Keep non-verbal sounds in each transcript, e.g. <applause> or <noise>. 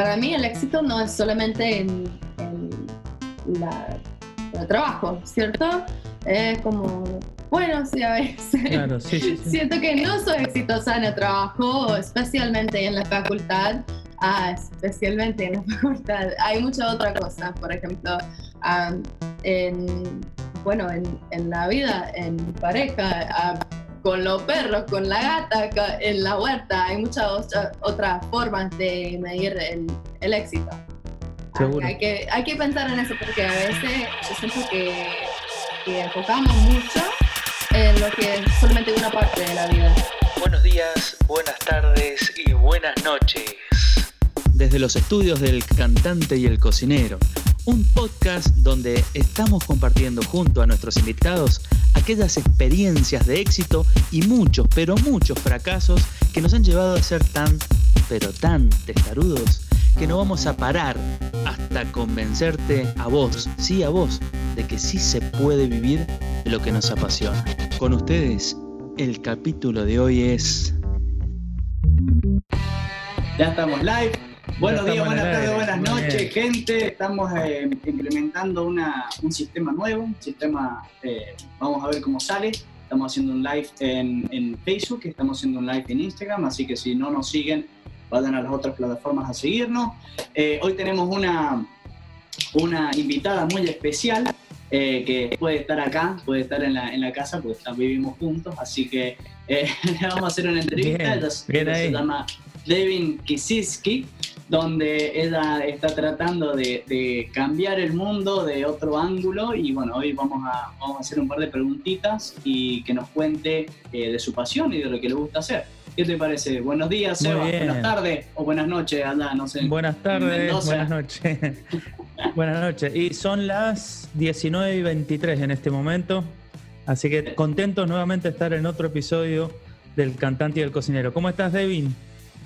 para mí el éxito no es solamente en, la, el trabajo, ¿cierto? Es como, bueno, sí, a veces. Claro, sí, sí, Siento que no soy exitosa en el trabajo, especialmente en la facultad. Ah, especialmente en la <laughs> facultad. Hay mucha otra cosa, por ejemplo, en, bueno, en, la vida, en pareja, con los perros, con la gata, en la huerta, hay muchas otras formas de medir el, éxito. Hay, que, hay que pensar en eso porque a veces yo siento que, que enfocamos mucho en lo que es solamente una parte de la vida. Buenos días, buenas tardes y buenas noches. Desde los estudios del cantante y el cocinero un podcast donde estamos compartiendo junto a nuestros invitados aquellas experiencias de éxito y muchos, pero muchos fracasos que nos han llevado a ser tan, pero tan testarudos que no vamos a parar hasta convencerte a vos, sí a vos, de que sí se puede vivir de lo que nos apasiona. Con ustedes, el capítulo de hoy es... Ya estamos live. Buenos días, buenas tardes, buenas noches, gente. Estamos eh, implementando un sistema nuevo, un sistema, eh, vamos a ver cómo sale. Estamos haciendo un live en, Facebook, estamos haciendo un live en Instagram, así que si no nos siguen, vayan a las otras plataformas a seguirnos. Eh, hoy tenemos una, una invitada muy especial que puede estar acá, puede estar en la, en la casa, porque vivimos juntos, así que <laughs> le vamos a hacer una entrevista. Ella, se llama Devin Kisiski donde ella está tratando de, cambiar el mundo de otro ángulo y bueno, hoy vamos a, vamos a hacer un par de preguntitas y que nos cuente eh, de su pasión y de lo que le gusta hacer. ¿Qué te parece? Buenos días, Seba. Buenas tardes o buenas noches, anda, no sé. Buenas tardes, buenas noches. <laughs> buenas noches. Y son las 19 y 23 en este momento. Así que contentos nuevamente de estar en otro episodio del cantante y del cocinero. ¿Cómo estás, Devin?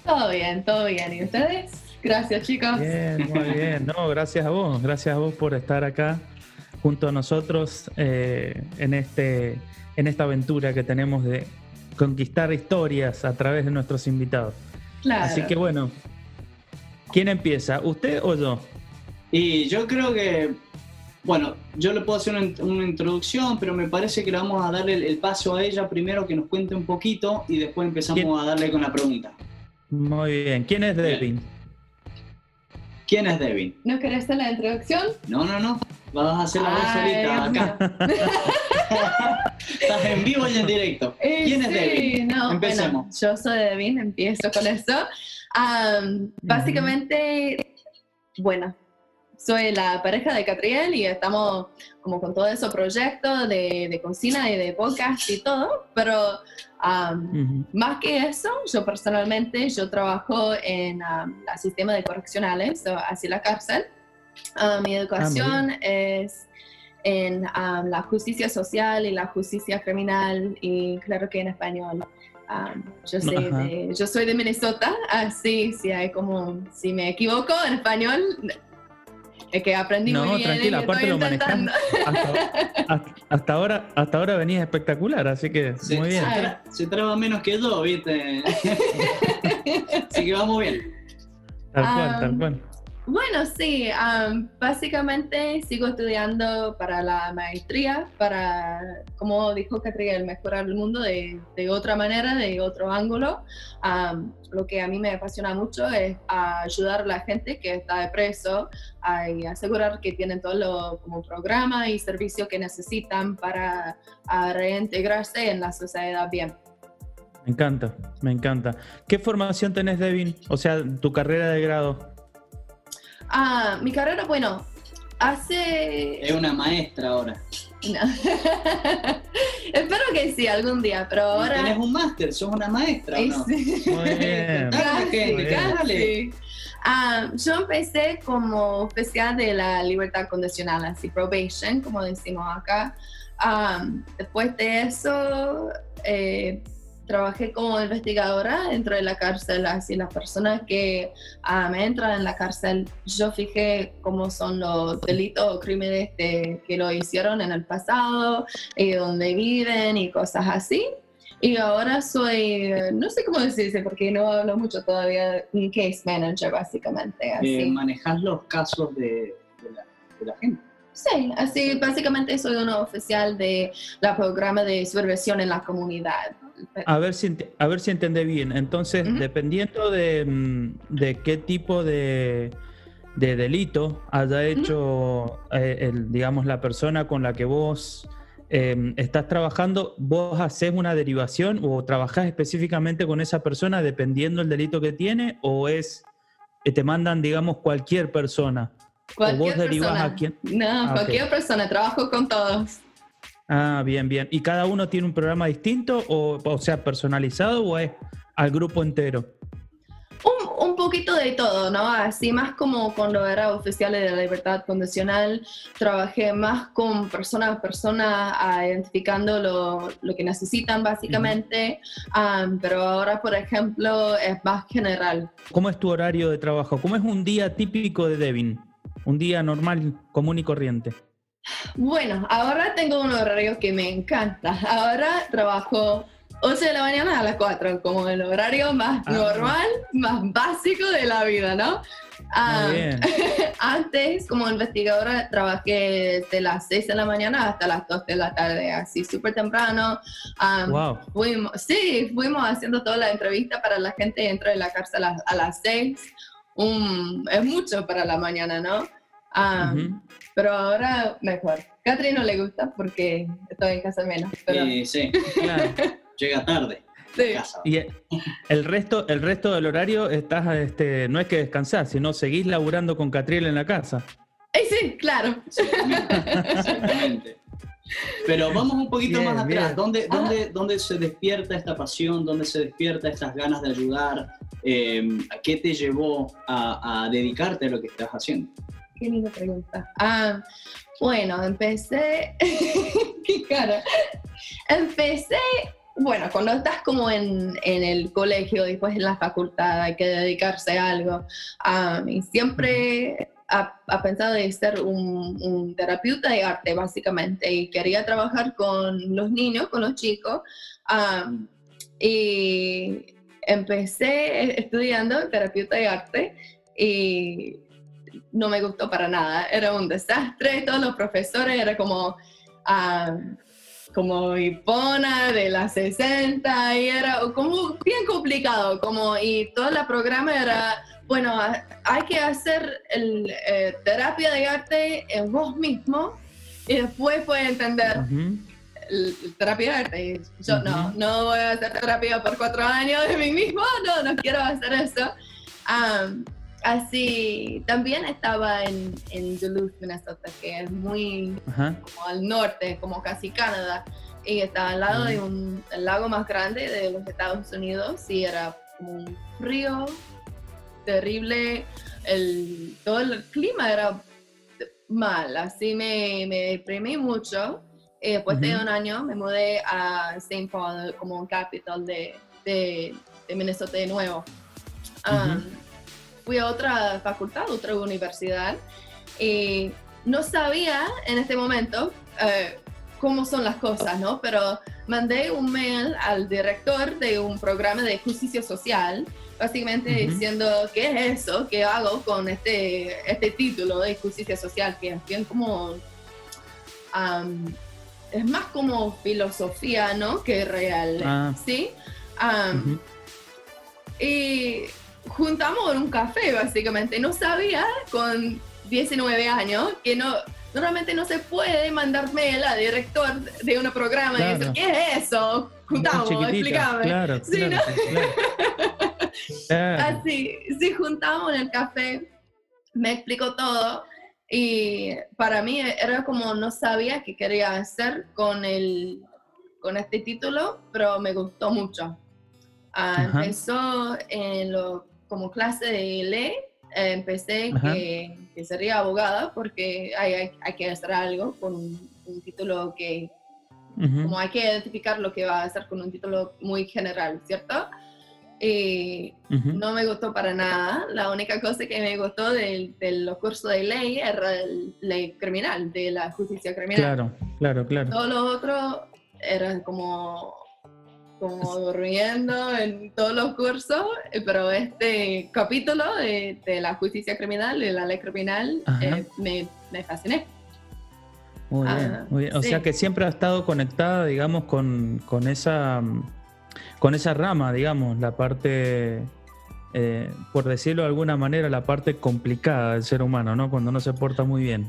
Todo bien, todo bien. ¿Y ustedes? Gracias, chicos. Bien, muy bien. No, gracias a vos. Gracias a vos por estar acá junto a nosotros eh, en, este, en esta aventura que tenemos de conquistar historias a través de nuestros invitados. Claro. Así que bueno, ¿quién empieza? ¿Usted o yo? Y yo creo que, bueno, yo le puedo hacer una, introducción, pero me parece que le vamos a darle el, paso a ella primero que nos cuente un poquito y después empezamos a darle con la pregunta. Muy bien. ¿Quién es Devin? ¿Quién es Devin? ¿No querés hacer la introducción? No, no, no. Vas a hacer la voz solita acá. <laughs> Estás en vivo y en directo. Eh, ¿Quién es Devin? No, Empecemos. yo soy Devin, empiezo con eso. básicamente, bueno, soy la pareja de Catriel y estamos como con todo ese proyecto de, de cocina y de podcast y todo, pero más que eso, yo personalmente, yo trabajo en el sistema de correccionales, así la cárcel. mi educación ah, es en la justicia social y la justicia criminal y claro que en español. yo, yo soy de Minnesota, así si hay como, si me equivoco en español, es que aprendí no, muy bien. tranquila, aparte lo manejando. Hasta, ahora, hasta ahora venías espectacular, así que muy bien. Se, traba menos que yo, ¿viste? <laughs> así que vamos bien. Tal cual, tal cual. Bueno, sí, básicamente sigo estudiando para la maestría, para, como dijo Catriel, mejorar el mundo de, de, otra manera, de otro ángulo. lo que a mí me apasiona mucho es ayudar a la gente que está de preso y asegurar que tienen todo lo como programa y servicios que necesitan para reintegrarse en la sociedad bien. Me encanta, me encanta. ¿Qué formación tenés, Devin? O sea, tu carrera de grado. Ah, mi carrera, bueno, hace... Es una maestra ahora. <laughs> Espero que sí, algún día, pero ahora... Tienes un máster, sos una maestra, ¿no? Sí. Muy bien. <laughs> Ah, yo empecé como oficial de la libertad condicional, así probation, como decimos acá. Ah, después de eso, eh, trabajé como investigadora dentro de la cárcel, así las personas que ah, me entran en la cárcel, yo fijé cómo son los delitos o crímenes que lo hicieron en el pasado y dónde viven y cosas así. Y ahora soy, no sé cómo decirse porque no hablo mucho todavía, un case manager básicamente. Así. manejas los casos de, la, gente. Sí, así básicamente soy uno oficial de la programa de supervisión en la comunidad. A ver si, a ver si entendé bien. Entonces, dependiendo de, mm, de, qué tipo de, de delito haya hecho, eh, el, digamos, la persona con la que vos em, estás trabajando, vos haces una derivación o trabajás específicamente con esa persona dependiendo del delito que tiene o es que te mandan, digamos, cualquier persona. Cualquier o vos derivas a quién. No, ah, cualquier persona, trabajo con todos. Ah, bien, bien. ¿Y cada uno tiene un programa distinto o, o sea, personalizado o es al grupo entero? Un, poquito de todo, ¿no? Así más como cuando era oficial de la libertad condicional, trabajé más con persona a persona, identificando lo, lo, que necesitan básicamente, pero ahora, por ejemplo, es más general. ¿Cómo es tu horario de trabajo? ¿Cómo es un día típico de Devin? Un día normal, común y corriente. Bueno, ahora tengo un horario que me encanta. Ahora trabajo 8 de la mañana a las 4, como el horario más ah, normal, más básico de la vida, ¿no? Ah, <laughs> antes, como investigadora, trabajé desde las 6 de la mañana hasta las 2 de la tarde, así súper temprano. wow. Fuimos, sí, fuimos haciendo toda la entrevista para la gente dentro de la cárcel a, las 6. es mucho para la mañana, ¿no? Pero ahora mejor. Catherine no le gusta porque estoy en casa menos. Pero... Sí, sí, claro. <laughs> Llega tarde. Sí. Y el resto, el resto del horario estás, este, no es que descansar, sino seguís laburando con Catriel en la casa. sí, claro. Exactamente. Pero vamos un poquito más atrás. ¿Dónde, dónde, ¿Dónde, se despierta esta pasión? ¿Dónde se despierta estas ganas de ayudar? Eh, ¿Qué te llevó a, a dedicarte a lo que estás haciendo? Qué linda pregunta. Ah, bueno, empecé. <laughs> Qué cara. Empecé. Bueno, cuando estás como en, en, el colegio, después en la facultad, hay que dedicarse a algo. Ah, y siempre ha, pensado de ser un, un, terapeuta de arte, básicamente, y quería trabajar con los niños, con los chicos. Ah, y empecé estudiando terapeuta de arte y no me gustó para nada, era un desastre, todos los profesores era como, ah, como hipona de las 60 y era como bien complicado, como y todo el programa era, bueno, hay que hacer el, eh, terapia de arte en vos mismo y después puedes entender. el, terapia de arte. yo no, no voy a hacer terapia por cuatro años de mí mismo, no, no quiero hacer eso. Ah, Así, también estaba en, en Duluth, Minnesota, que es muy como al norte, como casi Canadá, y estaba al lado de un el lago más grande de los Estados Unidos, y era como un frío terrible, el, todo el clima era mal, así me, me deprimí mucho. Y después de un año me mudé a St. Paul como capital de, de, de Minnesota de nuevo fui a otra facultad, otra universidad, y no sabía en este momento eh, cómo son las cosas, ¿no? Pero mandé un mail al director de un programa de justicia social, básicamente diciendo, ¿qué es eso? ¿Qué hago con este, este título de justicia social? Que es bien como... es más como filosofía, ¿no? Que real, ah. ¿sí? Y juntamos en un café, básicamente. No sabía con 19 años que no, normalmente no se puede mandar mail a director de un programa y decir, ¿qué es eso? Juntamos, explícame. Claro, ¿Sí, <laughs> Así, sí, juntamos en el café, me explicó todo y para mí era como no sabía qué quería hacer con, el, con este título, pero me gustó mucho. Ah, empezó en lo como clase de ley, eh, empecé que, que, sería abogada porque hay, hay, que hacer algo con un, título que, como hay que identificar lo que va a hacer con un título muy general, ¿cierto? Y no me gustó para nada. La única cosa que me gustó del, los cursos de ley era el ley criminal, de la justicia criminal. Claro, claro, claro. Todo lo otro era como como durmiendo en todos los cursos, pero este capítulo de, la justicia criminal, de la ley criminal, eh, me, me, fasciné. Muy bien, ah, muy bien. O sea que siempre ha estado conectada, digamos, con, con, esa, con esa rama, digamos, la parte, eh, por decirlo de alguna manera, la parte complicada del ser humano, ¿no? Cuando no se porta muy bien.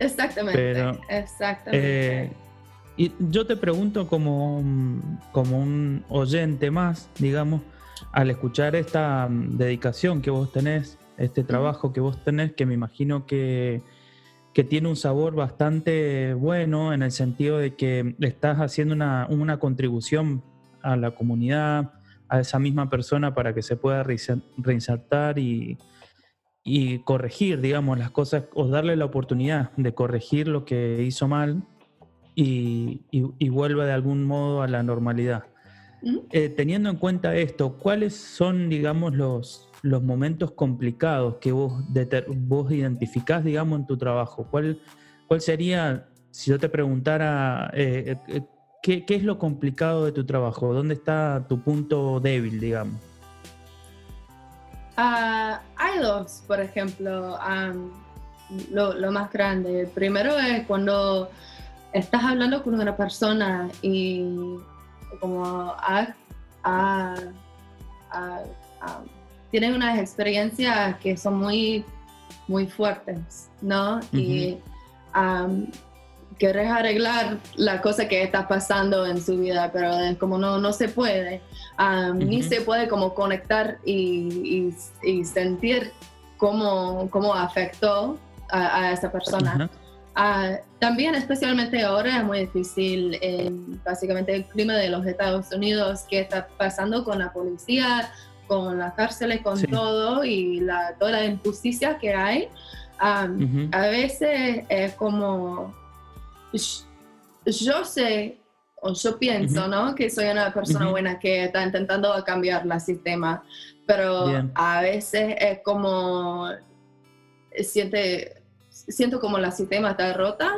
Exactamente, exactamente. Eh, y yo te pregunto como, como un oyente más, digamos, al escuchar esta mm, dedicación que vos tenés, este trabajo que vos tenés, que me imagino que, tiene un sabor bastante bueno en el sentido de que estás haciendo una, una contribución a la comunidad, a esa misma persona para que se pueda reinsertar y, y corregir, digamos, las cosas, o darle la oportunidad de corregir lo que hizo mal y, vuelva de algún modo a la normalidad. Eh, teniendo en cuenta esto, ¿cuáles son, digamos, los, los momentos complicados que vos, vos identificás, digamos, en tu trabajo? ¿Cuál, cuál sería, si yo te preguntara, eh, eh, ¿qué, ¿qué, es lo complicado de tu trabajo? ¿Dónde está tu punto débil, digamos? Uh, hay dos, por ejemplo, lo, lo, más grande. El primero es cuando estás hablando con una persona y como tienen unas experiencias que son muy, muy fuertes, ¿no? Y quieres arreglar la cosa que está pasando en su vida, pero es como no, no se puede, ni se puede como conectar y, sentir cómo, cómo afectó a, esa persona. Ah, también, especialmente ahora, es muy difícil, básicamente, el clima de los Estados Unidos, que está pasando con la policía, con las cárceles, con todo y la, toda la injusticia que hay. A veces es como, yo sé, o yo pienso, ¿no? Que soy una persona buena que está intentando cambiar el sistema, pero a veces es como, siente siento como la sistema está rota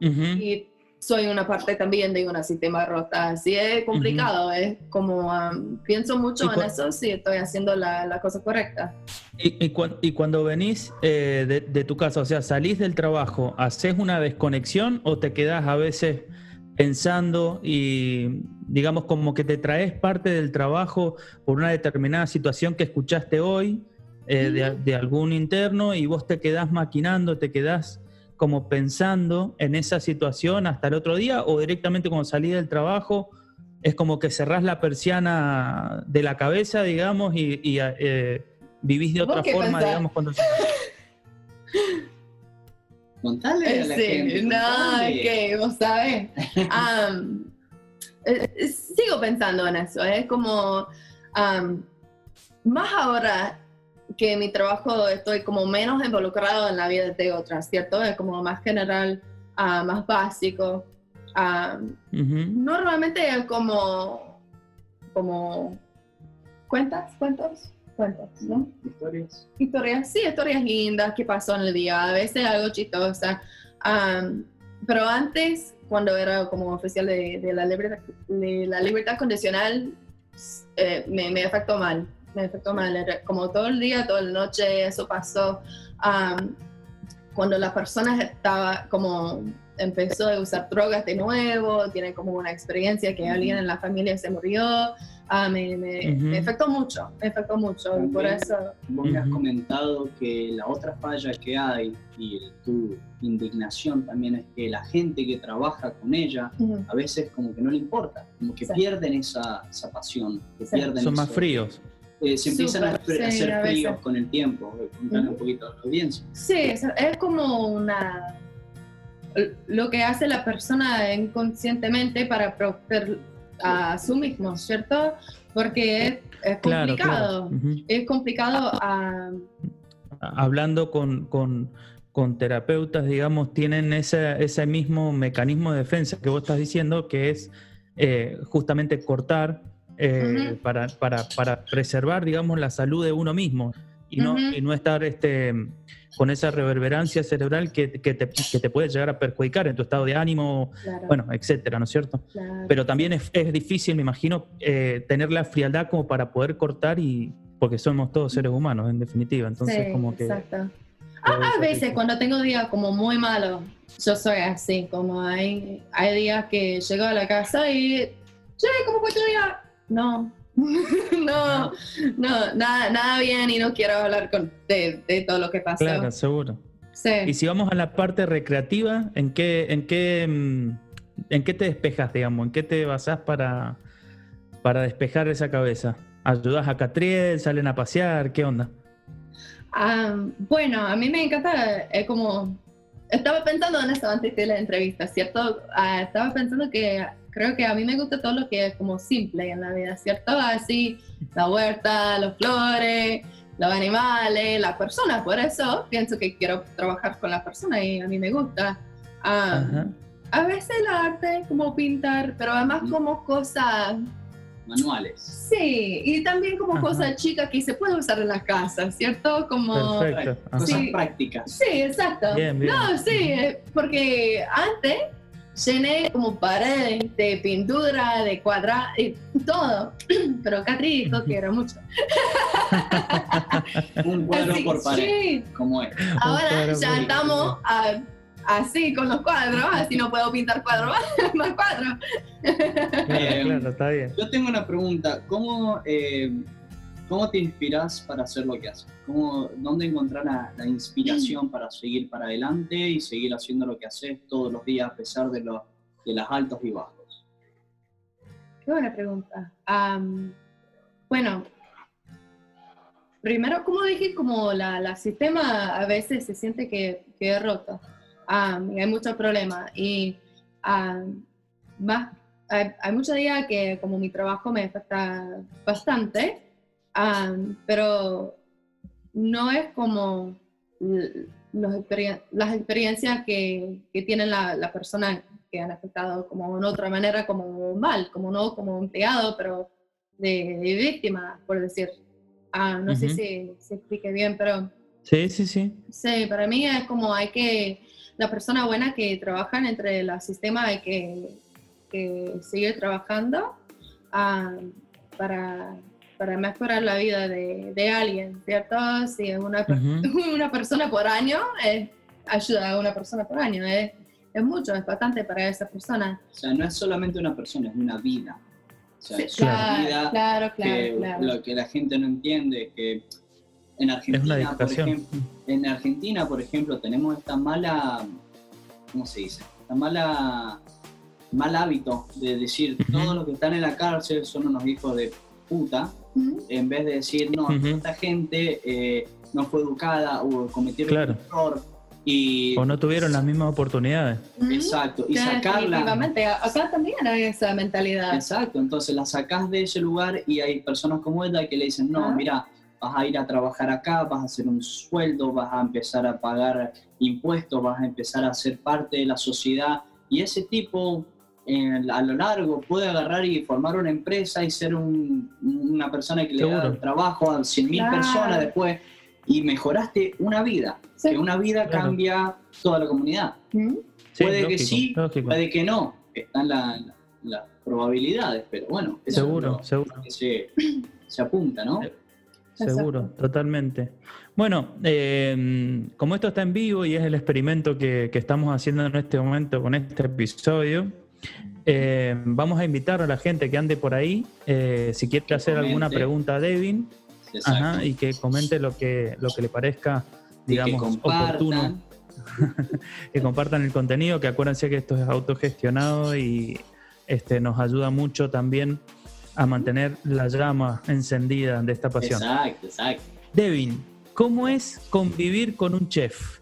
y soy una parte también de una sistema rota. Así es complicado, es como um, pienso mucho en eso si estoy haciendo la, cosa correcta. Y, y, cuando venís eh, de, tu casa, o sea, salís del trabajo, ¿haces una desconexión o te quedás a veces pensando y digamos como que te traes parte del trabajo por una determinada situación que escuchaste hoy? Eh, de, algún interno y vos te quedás maquinando, te quedás como pensando en esa situación hasta el otro día o directamente cuando salís del trabajo es como que cerrás la persiana de la cabeza, digamos, y, eh, vivís de otra forma, digamos, cuando... <laughs> Contale a la gente, No, que vos sabés. <laughs> Eh, sigo pensando en eso, es como... más ahora que mi trabajo estoy como menos involucrado en la vida de otras, ¿cierto? Es como más general, ah, más básico. Uh, Normalmente es como, como cuentas, cuentos, cuentos, ¿no? Historias. Historias, sí, historias lindas que pasó en el día, a veces algo chistosa. pero antes, cuando era como oficial de, la, libertad, de la libertad condicional, eh, me, me afectó mal me afectó mal, como todo el día, toda la noche, eso pasó. cuando la persona estaba como empezó a usar drogas de nuevo, tiene como una experiencia que alguien en la familia se murió, ah, me, me, afectó mucho, me afectó mucho y por eso... Vos me has comentado que la otra falla que hay y tu indignación también es que la gente que trabaja con ella a veces como que no le importa, como que pierden esa, esa pasión, que pierden Son más fríos. Eh, se empiezan a, hacer fríos con el tiempo. Contando un poquito a la audiencia. Sí, es, como una. Lo que hace la persona inconscientemente para proteger a su mismo, ¿cierto? Porque es, complicado. Es complicado Hablando con, con, con, terapeutas, digamos, tienen ese, ese mismo mecanismo de defensa que vos estás diciendo, que es eh, justamente cortar eh, para, para, para, preservar, digamos, la salud de uno mismo. y no, y no estar este, con esa reverberancia cerebral que, que, te, que, te, puede llegar a perjudicar en tu estado de ánimo, bueno, etcétera, ¿no es cierto? Pero también es, es, difícil, me imagino, eh, tener la frialdad como para poder cortar y, porque somos todos seres humanos en definitiva, entonces como que... Exacto. A, veces cuando tengo días como muy malos, yo soy así, como hay, hay días que llego a la casa y, che, ¿cómo fue tu día? No, <laughs> no, no, nada, nada bien y no quiero hablar con, de, de todo lo que pasó. Claro, seguro. Sí. Y si vamos a la parte recreativa, ¿en qué, en qué, mm, en qué te despejas, digamos? ¿En qué te basás para, para despejar esa cabeza? ¿Ayudas a Catriel? ¿Salen a pasear? ¿Qué onda? Ah, bueno, a mí me encanta, es como, estaba pensando en esto antes de la entrevista, ¿cierto? Ah, estaba pensando que creo que a mí me gusta todo lo que es como simple en la vida, ¿cierto? Así, la huerta, los flores, los animales, las personas, por eso pienso que quiero trabajar con las personas y a mí me gusta. Ah, a veces el arte, como pintar, pero además como cosas manuales. Sí, y también como cosas chicas que se puede usar en la casa, ¿cierto? Como cosas prácticas. Sí, exacto. No, sí, porque antes llené como paredes de pintura, de cuadrado, y todo, <clears throat> pero Catri dijo que era mucho. <laughs> Un cuadro por pared, sí. como es. Ahora ya estamos a así con los cuadros, así no puedo pintar cuadros <laughs> más cuadros. claro, está bien. Yo tengo una pregunta, ¿cómo, eh, ¿cómo te inspiras para hacer lo que haces? ¿Cómo, ¿Dónde encontrar la, inspiración para seguir para adelante y seguir haciendo lo que haces todos los días a pesar de, los de las altos y bajos? Qué buena pregunta. bueno, primero, como dije, como la, la, sistema a veces se siente que, que es roto hay muchos problemas y más, hay, muchos días que como mi trabajo me afecta bastante, pero no es como las experiencias que, que tienen las la personas que han afectado como en otra manera, como mal, como no como empleado, pero de, víctima, por decir. no sé si se explique bien, pero... Sí, sí, sí. Sí, para mí es como hay que la persona buena que trabajan entre el sistema hay que, que seguir trabajando ah, para, para, mejorar la vida de, de, alguien, ¿cierto? Si una, <laughs> una persona por año ayuda a una persona por año, es, es mucho, es bastante para esa persona. O sea, no es solamente una persona, es una vida. O sea, es una vida claro, claro, Lo que la gente no entiende es que en Argentina, por ejemplo, en Argentina, por ejemplo, tenemos esta mala, ¿cómo se dice? Esta mala, mal hábito de decir todos los que están en la cárcel son unos hijos de puta, en vez de decir, no, esta gente eh, no fue educada o cometieron un error. Y, o no tuvieron las mismas oportunidades. Exacto, y sacarla. Acá también hay esa mentalidad. Exacto, entonces la sacás de ese lugar y hay personas como ella que le dicen, no, mira, vas a ir a trabajar acá, vas a hacer un sueldo, vas a empezar a pagar impuestos, vas a empezar a ser parte de la sociedad y ese tipo a lo largo puede agarrar y formar una empresa y ser una persona que le da trabajo a 100.000 personas después y mejoraste una vida, que una vida cambia toda la comunidad. puede que sí, puede que no, están las probabilidades, pero bueno, seguro, seguro. se, se apunta, ¿no? Seguro, totalmente. Bueno, eh, como esto está en vivo y es el experimento que, estamos haciendo en este momento con este episodio, eh, vamos a invitar a la gente que ande por ahí, eh, si quiere hacer alguna pregunta a Devin, y que comente lo que, lo que le parezca, digamos, oportuno. <laughs> que compartan el contenido, que acuérdense que esto es autogestionado y este, nos ayuda mucho también a mantener la llama encendida de esta pasión. Exacto, exacto. Devin, ¿cómo es convivir con un chef?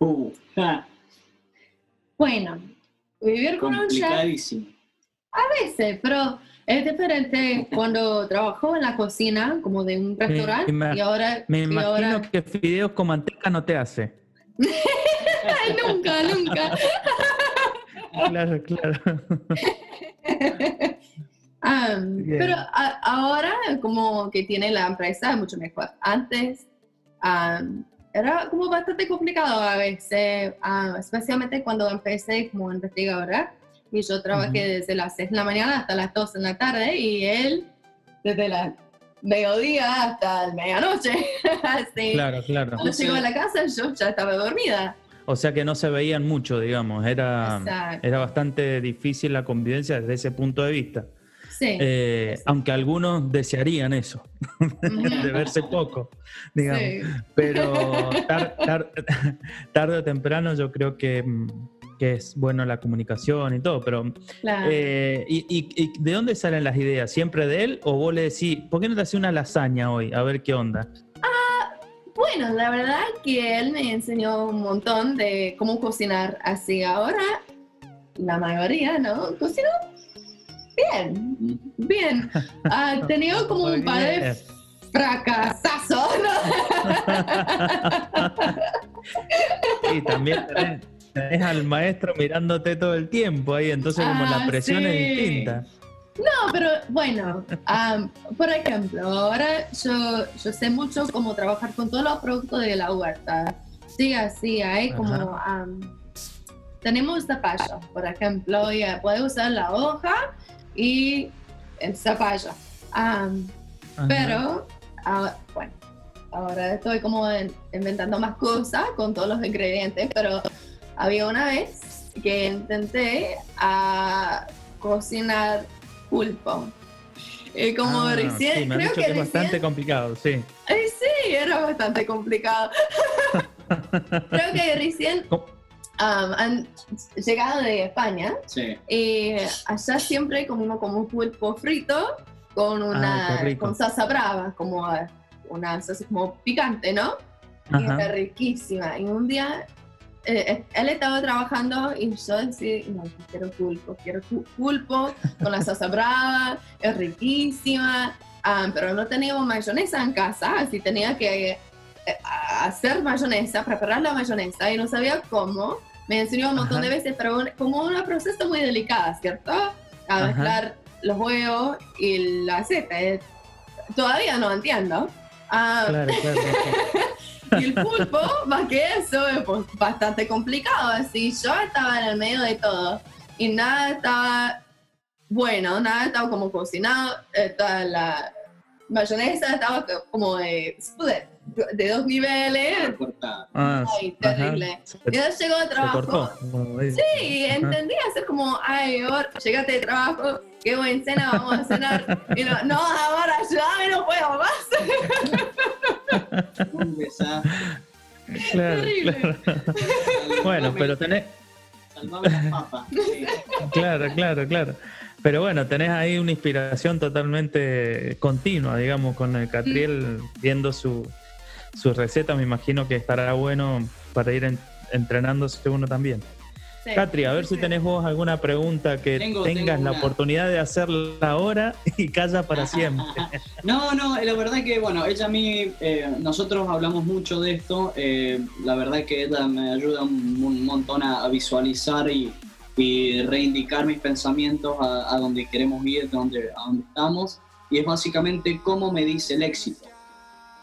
Uh, bueno, vivir con un chef. A veces, pero es diferente cuando trabajó en la cocina, como de un restaurante, y ahora. Me imagino que fideos con manteca no te hace. <laughs> nunca, nunca. <laughs> claro, claro. <laughs> pero ahora como que tiene la empresa mucho mejor. Antes era como bastante complicado a veces, especialmente cuando empecé como investigadora y yo trabajé desde las 6 de la mañana hasta las 2 de la tarde y él desde la mediodía hasta la medianoche. <laughs> Claro, claro. Cuando llegó a la casa yo ya estaba dormida. O sea que no se veían mucho, digamos, era, era bastante difícil la convivencia desde ese punto de vista. Sí, eh, Aunque algunos desearían eso, <laughs> de verse <laughs> poco, digamos. Pero <laughs> tarde o temprano yo creo que, mm, que, es bueno la comunicación y todo, pero... Eh, y, y, de dónde salen las ideas? ¿Siempre de él o vos le decís, ¿por qué no te haces una lasaña hoy? A ver qué onda. Bueno, la verdad que él me enseñó un montón de cómo cocinar así. Ahora, la mayoría, ¿no? Cocinó bien, bien. Ha <laughs> tenido como un par de fracasazos, <laughs> Y también tenés, al maestro mirándote todo el tiempo ahí, entonces como la ah, presión es distinta. No, pero bueno, por ejemplo, ahora yo, yo sé mucho cómo trabajar con todos los productos de la huerta. Sí, así, hay como... tenemos zapallo, por ejemplo, ya puede usar la hoja y el zapallo. pero, ah, bueno, ahora estoy como inventando más cosas con todos los ingredientes, pero había una vez que intenté a cocinar pulpo. Eh, como ah, recién, creo que, es bastante complicado, sí. Eh, sí, era bastante complicado. <laughs> creo que recién um, han llegado de España sí. y allá siempre comimos como un pulpo frito con ah, una con salsa brava, como una salsa como picante, ¿no? Y es riquísima. Y un día eh, eh, él estaba trabajando y yo decía, no, quiero pulpo, quiero pulpo con la salsa brava, es riquísima, ah, pero no teníamos mayonesa en casa, así tenía que eh, hacer mayonesa, preparar la mayonesa y no sabía cómo. Me enseñó un montón de veces, pero como una proceso muy delicada, ¿cierto? A mezclar los huevos y el aceite. Todavía no entiendo. Ah, claro, claro. <laughs> Y el pulpo, más que eso, es pues, bastante complicado. Así yo estaba en el medio de todo y nada estaba bueno, nada estaba como cocinado. la mayonesa estaba como de, de dos niveles. Ah, ay, terrible. Y ya llegó de trabajo. Sí, entendí hacer como, ay, ahora, llegaste de trabajo, qué buen cena, vamos a cenar. Y no, no ahora ya no puedo más. Un besazo. Claro, claro. bueno, pero tenés. Claro, claro, claro. Pero bueno, tenés ahí una inspiración totalmente continua, digamos, con el Catriel viendo su, su receta, me imagino que estará bueno para ir entrenándose uno también. Catri, a ver si tenés vos alguna pregunta que tengas la oportunidad de hacerla ahora <laughs> y calla para siempre. no, no, la verdad que, bueno, ella a mí, eh, nosotros hablamos mucho de esto, eh, la verdad que ella me ayuda un, montón a, visualizar y, reindicar mis pensamientos a, donde queremos ir, donde, a donde estamos, y es básicamente cómo me dice el éxito.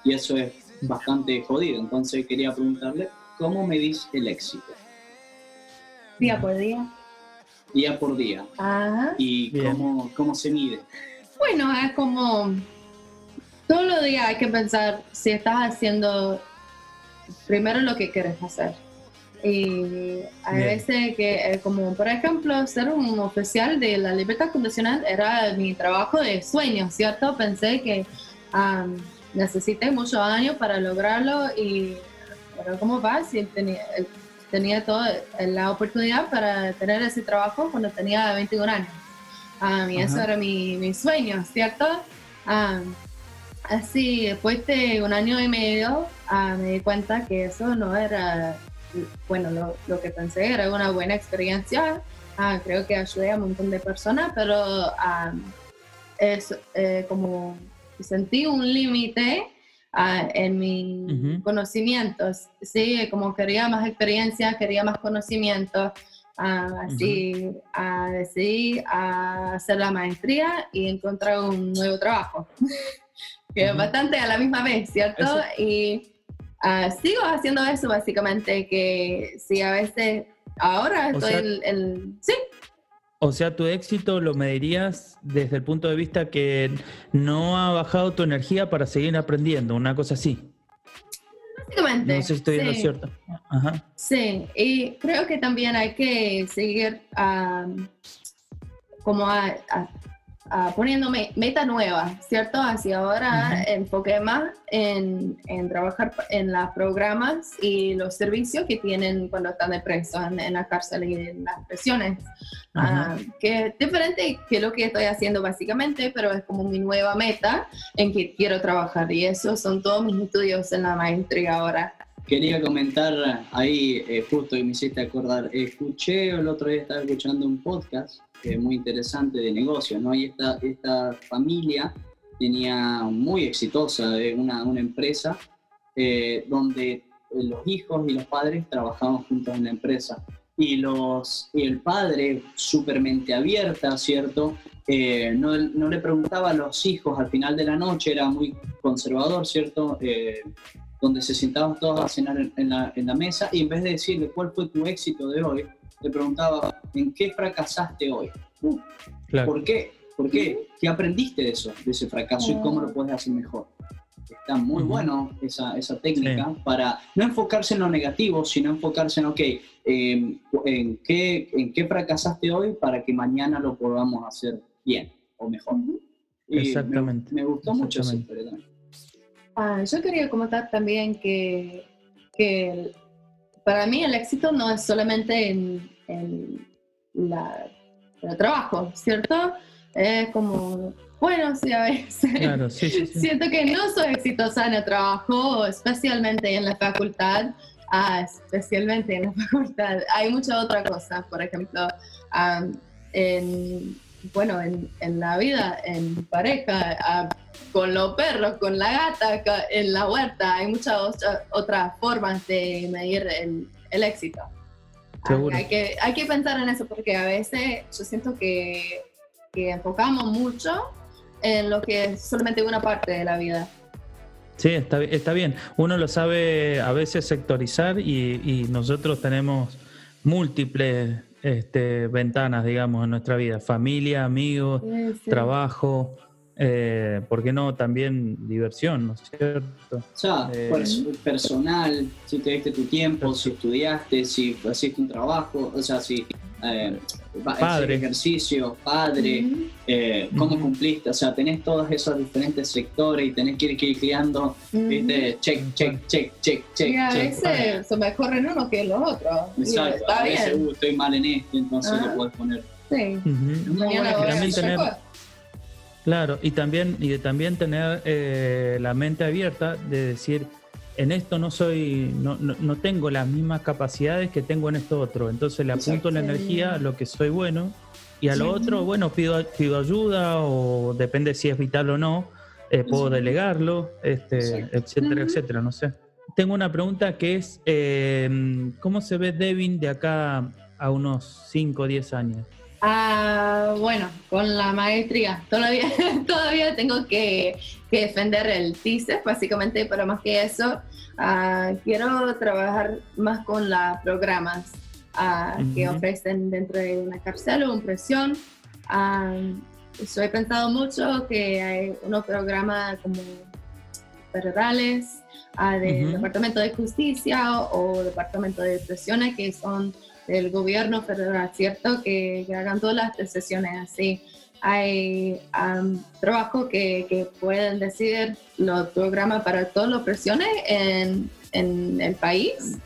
Y eso es bastante jodido. Entonces quería preguntarle, ¿cómo medís el éxito? Día por día. Día por día. Ajá. ¿Y cómo, cómo, se mide? Bueno, es como todos los días hay que pensar si estás haciendo primero lo que quieres hacer. Y a veces que, como por ejemplo, ser un oficial de la libertad condicional era mi trabajo de sueño, ¿cierto? Pensé que necesité muchos años para lograrlo y pero ¿cómo va? Si tenía, tenía toda la oportunidad para tener ese trabajo cuando tenía 21 años. Um, y eso era mi, mi sueño, ¿cierto? así, después de un año y medio, me di cuenta que eso no era, bueno, lo, lo que pensé era una buena experiencia. creo que ayudé a un montón de personas, pero es eh, como sentí un límite ah, en mis conocimientos, sí, como quería más experiencia, quería más conocimiento, ah, así decidí hacer la maestría y encontrar un nuevo trabajo, <laughs> que es bastante a la misma vez, ¿cierto? Y Ah, sigo haciendo eso básicamente, que sí, a veces, ahora estoy en, Sí. O sea, tu éxito lo medirías desde el punto de vista que no ha bajado tu energía para seguir aprendiendo, una cosa así. Básicamente. No sé si estoy en lo cierto. Ajá. Sí, y creo que también hay que seguir como a uh, poniéndome meta nueva, ¿cierto? Así ahora enfoqué más en, en, trabajar en los programas y los servicios que tienen cuando están de preso en, la cárcel y en las prisiones. Ah, que es diferente que lo que estoy haciendo básicamente, pero es como mi nueva meta en que quiero trabajar y eso son todos mis estudios en la maestría ahora. Quería comentar ahí, eh, justo y me hiciste acordar, escuché el otro día, estaba escuchando un podcast muy interesante de negocio, ¿no? Y esta, esta familia tenía muy exitosa eh, una, una empresa eh, donde los hijos y los padres trabajaban juntos en la empresa. Y, los, y el padre, súper mente abierta, ¿cierto? Eh, no, no, le preguntaba a los hijos al final de la noche, era muy conservador, ¿cierto? donde se sentaban todos a cenar en, la, en la mesa y en vez de decirle cuál fue tu éxito de hoy, le preguntaba, ¿en qué fracasaste hoy? Uh, ¿Por qué? ¿Por qué? ¿Qué aprendiste de eso, de ese fracaso y cómo lo puedes hacer mejor? Está muy bueno esa, esa técnica para no enfocarse en lo negativo, sino enfocarse en, ok, em, en, qué, en qué fracasaste hoy para que mañana lo podamos hacer bien o mejor. Exactamente. Me, gustó mucho esa historia ah, yo quería comentar también que, que para mí el éxito no es solamente en, la, el trabajo, ¿cierto? Es como, bueno, sí, a veces claro, sí, sí, siento que no soy exitosa en el trabajo, especialmente en la facultad. Ah, especialmente en la <laughs> facultad. Hay mucha otra cosa, por ejemplo, en, bueno, en, en, la vida, en pareja, con los perros, con la gata, en la huerta. Hay muchas otras formas de medir el, el éxito. Hay, que, hay que pensar en eso porque a veces yo siento que, que enfocamos mucho en lo que es solamente una parte de la vida. Sí, está, está bien. Uno lo sabe a veces sectorizar y, y nosotros tenemos múltiples este, ventanas, digamos, en nuestra vida. Familia, amigos, trabajo, eh, ¿por qué no también diversión, ¿no es cierto? O sea, eh, personal, si te diste tu tiempo, si estudiaste, si hiciste un trabajo, o sea, si eh, padre. ejercicio, padre, eh, cómo cumpliste, o sea, tenés todos esos diferentes sectores y tenés que ir, creando, ¿viste? Check, check, check, check, check. Y a veces se me corren uno que los otros. Exacto, a veces uh, estoy mal en esto, entonces lo puedes poner. Sí. Mañana Claro, y también, y también tener eh, la mente abierta de decir, en esto no soy, no, no, tengo las mismas capacidades que tengo en esto otro. Entonces le apunto la energía a lo que soy bueno y a lo otro, bueno, pido, pido ayuda o depende si es vital o no, eh, puedo delegarlo, este, etcétera, etcétera, no sé. Tengo una pregunta que es, eh, ¿cómo se ve Devin de acá a unos 5 o 10 años? Ah, bueno, con la maestría. Todavía, <laughs> todavía tengo que, defender el TICE, básicamente, pero más que eso, ah, quiero trabajar más con los programas ah, que ofrecen dentro de una cárcel o una prisión. estoy pensado mucho que hay unos programas como federales del Departamento de Justicia o, o Departamento de Prisiones que son del gobierno federal, ¿cierto? Que, hagan todas las decisiones así. Hay um, trabajo que, que, pueden decidir los programas para todas las presiones en, en el país.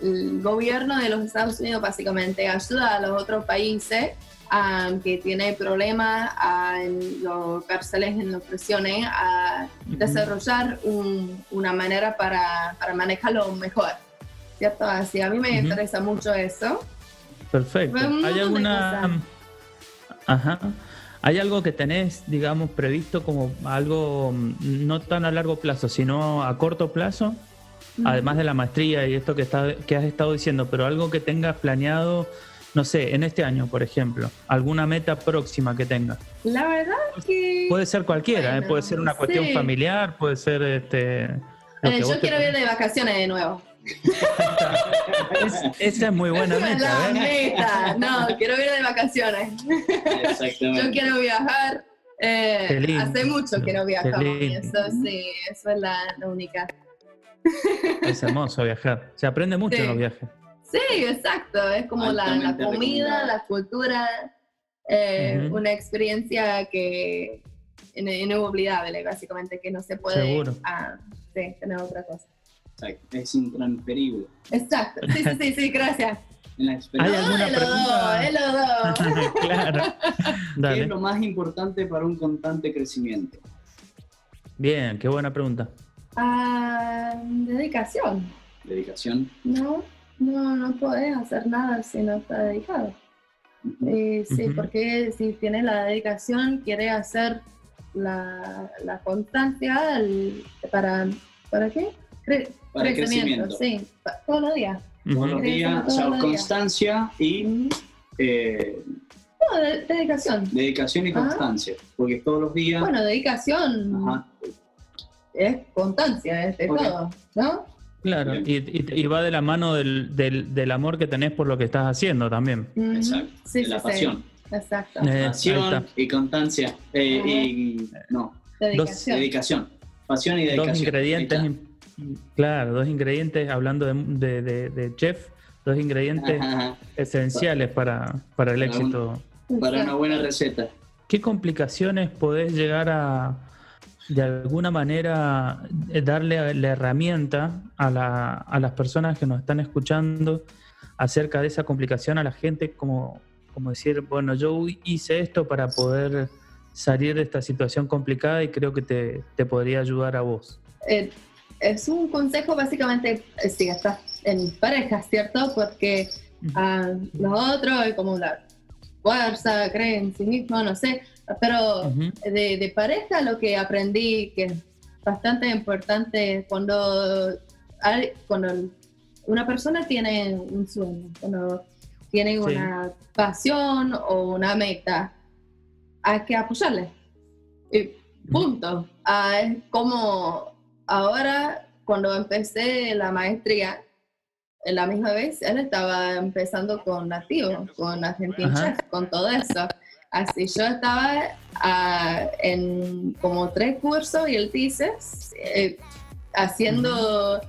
El gobierno de los Estados Unidos básicamente ayuda a los otros países um, que tienen problemas uh, en los cárceles, en las prisiones, a desarrollar una manera para, para manejarlo mejor. ¿Cierto? Así, a mí me interesa mucho eso. Perfecto. ¿Hay alguna... Ajá. ¿Hay algo que tenés, digamos, previsto como algo mm, no tan a largo plazo, sino a corto plazo? Además de la maestría y esto que, está, que has estado diciendo, pero algo que tengas planeado, no sé, en este año, por ejemplo, alguna meta próxima que tengas. La verdad que... Puede ser cualquiera, ¿eh? puede ser una cuestión familiar, puede ser este, Eh, yo quiero ir de vacaciones de nuevo. Esa es muy buena meta. La meta. No, quiero ir de vacaciones. Exactamente. Yo quiero viajar. Eh, hace mucho que no viajamos. Eso sí, eso es la, única. Es hermoso viajar. Se aprende mucho en los viajes. Sí, exacto. Es como la, comida, la cultura, eh, una experiencia que inolvidable, básicamente, que no se puede ah, tener otra cosa. Exacto, es intransferible. Exacto, sí, sí, sí, sí gracias. ¿Hay alguna pregunta? <laughs> claro. ¿Qué es lo más importante para un constante crecimiento? Bien, qué buena pregunta. Ah, dedicación. ¿Dedicación? No, no, no puedes hacer nada si no estás dedicado. Eh, sí, porque si tienes la dedicación, quieres hacer la, la constancia para, ¿para qué? Para crecimiento, sí, todos los días. Todos los días, o sea, constancia y... Eh, no, dedicación. Dedicación y constancia, porque todos los días... Bueno, dedicación es constancia, es de todo, ¿no? Claro, y, va de la mano del, del, del, amor que tenés por lo que estás haciendo también. Exacto, sí, de la pasión. Exacto. Eh, pasión y constancia. Eh, y, no, dedicación. dedicación. Pasión y dedicación. Dos ingredientes Claro, dos ingredientes, hablando de, de, chef, dos ingredientes esenciales para, para el éxito. para una buena receta. ¿Qué complicaciones podés llegar a, de alguna manera, eh, darle la herramienta a, la, a las personas que nos están escuchando acerca de esa complicación a la gente, como, como decir, bueno, yo hice esto para poder salir de esta situación complicada y creo que te, te podría ayudar a vos? Eh, es un consejo básicamente eh, si estás en pareja, ¿cierto? Porque a los otros como la fuerza, creen en sí mismo, no sé, pero de, pareja lo que aprendí que es bastante importante cuando, cuando una persona tiene un sueño, cuando tiene una pasión o una meta, hay que apoyarle. Y punto. Ah, es como ahora, cuando empecé la maestría, en la misma vez, él estaba empezando con nativo, con Argentina Chef, con todo eso. Así yo estaba ah, en como tres cursos y él dice, eh, haciendo...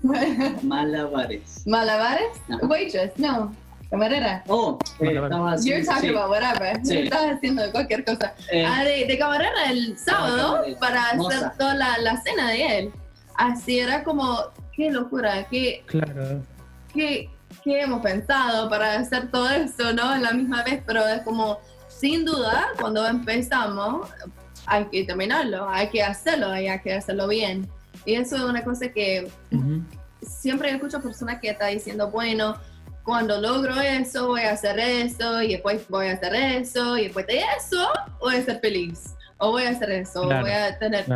<laughs> malabares. ¿Malabares? Waitress, no. Camarera. Oh, eh, You're talking about whatever. Sí. Estás haciendo cualquier cosa. Eh, ah, de, camarera el sábado para hacer toda la, cena de él. Así era como, qué locura, qué, claro. qué, qué hemos pensado para hacer todo eso, ¿no? En la misma vez, pero es como, sin duda, cuando empezamos, hay que terminarlo, hay que hacerlo, hay que hacerlo bien. Y eso es una cosa que siempre escucho personas que están diciendo, bueno, cuando logro eso, voy a hacer eso, y después voy a hacer eso, y después de eso, voy a ser feliz. O voy a hacer eso, voy a tener,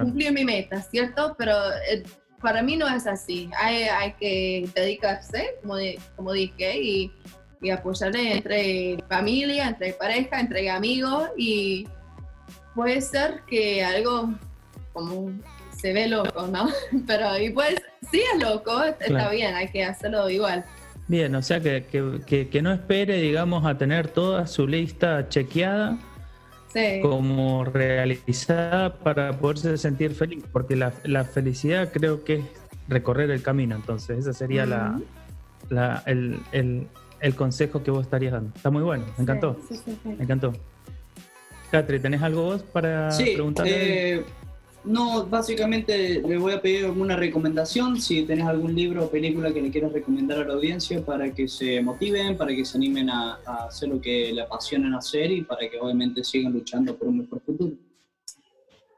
cumplir mi meta, ¿cierto? Pero eh, para mí no es así. Hay, hay que dedicarse, como, como dije, y, y apoyarle entre familia, entre pareja, entre amigos, y puede ser que algo como se ve loco, ¿no? <laughs> Pero y pues sí es loco, está bien, hay que hacerlo igual. Bien, o sea que, que, no espere, digamos, a tener toda su lista chequeada como realizada para poderse sentir feliz, porque la, la, felicidad creo que es recorrer el camino, entonces ese sería la, la el, el, el, consejo que vos estarías dando. Está muy bueno, me encantó. me encantó. Catri, ¿tenés algo vos para preguntarle? Eh, no, básicamente le voy a pedir alguna recomendación, si tenés algún libro o película que le quieras recomendar a la audiencia para que se motiven, para que se animen a, hacer lo que le apasionan hacer y para que obviamente sigan luchando por un mejor futuro.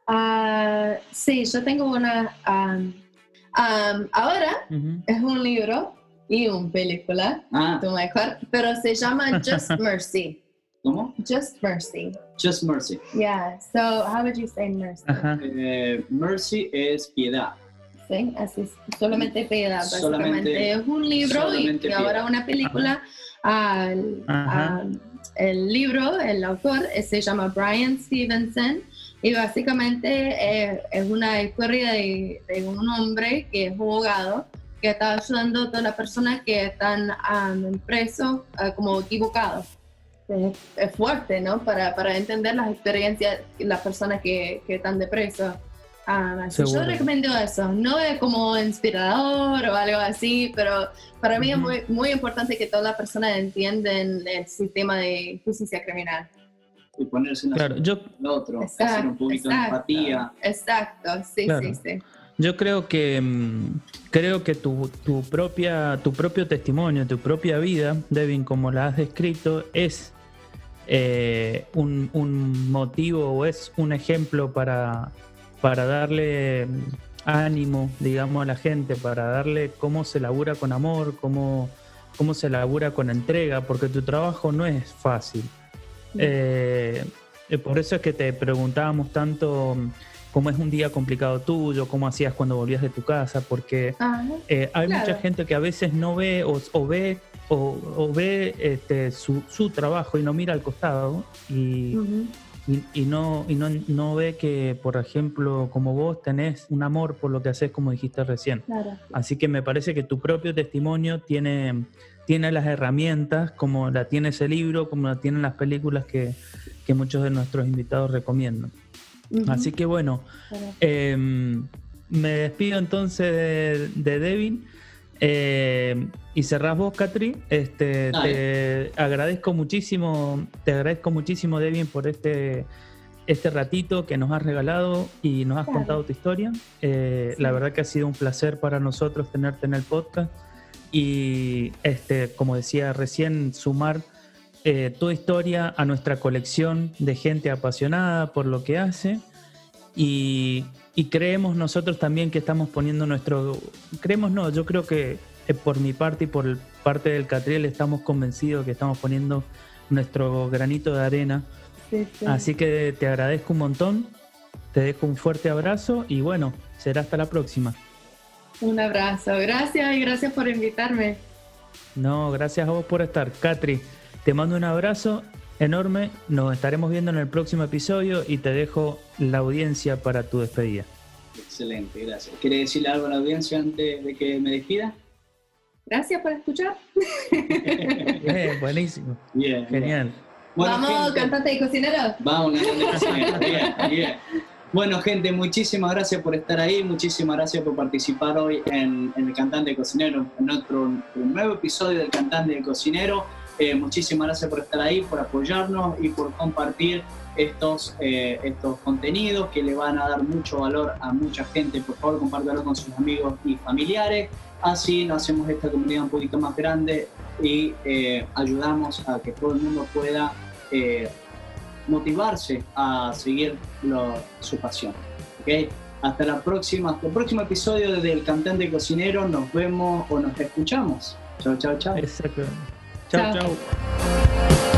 Uh, sí, yo tengo una... ahora es un libro y una película, ah. pero se llama <laughs> Just Mercy. ¿Cómo? Just mercy. Just mercy. Yeah. So, how would you say mercy? Eh, mercy es piedad. Sí, así es. Solamente piedad, básicamente. es un libro y, ahora una película. el libro, el autor, eh, se llama Brian Stevenson. Y básicamente es una historia de, un hombre que es abogado que está ayudando a todas las personas que están um, presos como equivocados. Es, fuerte, ¿no? Para, para, entender las experiencias de las personas que, que están de preso. Ah, yo recomiendo eso. No es como inspirador o algo así, pero para mí es muy, muy importante que todas las personas entiendan el sistema de justicia criminal. Y ponerse en claro, yo, el otro, hacer un poquito de empatía. Exacto, sí, sí, sí. Yo creo que mm, creo que tu, tu, propia, tu propio testimonio, tu propia vida, Devin, como la has descrito, es eh, un, un motivo o es un ejemplo para para darle ánimo, digamos, a la gente, para darle cómo se labura con amor, cómo, cómo se labura con entrega, porque tu trabajo no es fácil. Eh, eh, por eso es que te preguntábamos tanto cómo es un día complicado tuyo, cómo hacías cuando volvías de tu casa, porque ah, eh, hay mucha gente que a veces no ve o, ve o, ve este, su, su, trabajo y no mira al costado y, y, no, y no, no, ve que, por ejemplo, como vos tenés un amor por lo que haces, como dijiste recién. Así que me parece que tu propio testimonio tiene, tiene las herramientas, como la tiene ese libro, como la tienen las películas que, que muchos de nuestros invitados recomiendan. Así que bueno, em, me despido entonces de, de Devin. Eh, y cerrás vos, Catri. Este, te agradezco muchísimo, te agradezco muchísimo, Devin, por este, este ratito que nos has regalado y nos has contado tu historia. Eh, la verdad que ha sido un placer para nosotros tenerte en el podcast y, este, como decía recién, sumar eh, tu historia a nuestra colección de gente apasionada por lo que hace. Y, y creemos nosotros también que estamos poniendo nuestro... Creemos no, yo creo que eh, por mi parte y por parte del Catriel estamos convencidos que estamos poniendo nuestro granito de arena. Así que te agradezco un montón, te dejo un fuerte abrazo y bueno, será hasta la próxima. Un abrazo, gracias y gracias por invitarme. No, gracias a vos por estar. Catri, te mando un abrazo enorme. Nos estaremos viendo en el próximo episodio y te dejo la audiencia para tu despedida. Excelente, gracias. ¿Quiere decirle algo a la audiencia antes de que me despida? Gracias por escuchar. <laughs> Bien, buenísimo. Bien, Genial. Vamos, cantante y cocinero. Vamos, cantante y Bien, Bueno, gente, muchísimas gracias por estar ahí, muchísimas gracias por participar hoy en, en El Cantante y Cocinero, en otro nuevo episodio del Cantante y Cocinero. Eh, muchísimas gracias por estar ahí, por apoyarnos y por compartir estos, eh, estos contenidos que le van a dar mucho valor a mucha gente. Por favor, compártelo con sus amigos y familiares. Así nos hacemos esta comunidad un poquito más grande y eh, ayudamos a que todo el mundo pueda motivarse a seguir su pasión. ¿okay? Hasta la próxima, el próximo episodio del Cantante Cocinero. Nos vemos o nos escuchamos. Chao, chao, chao. Exacto. Chao, chao.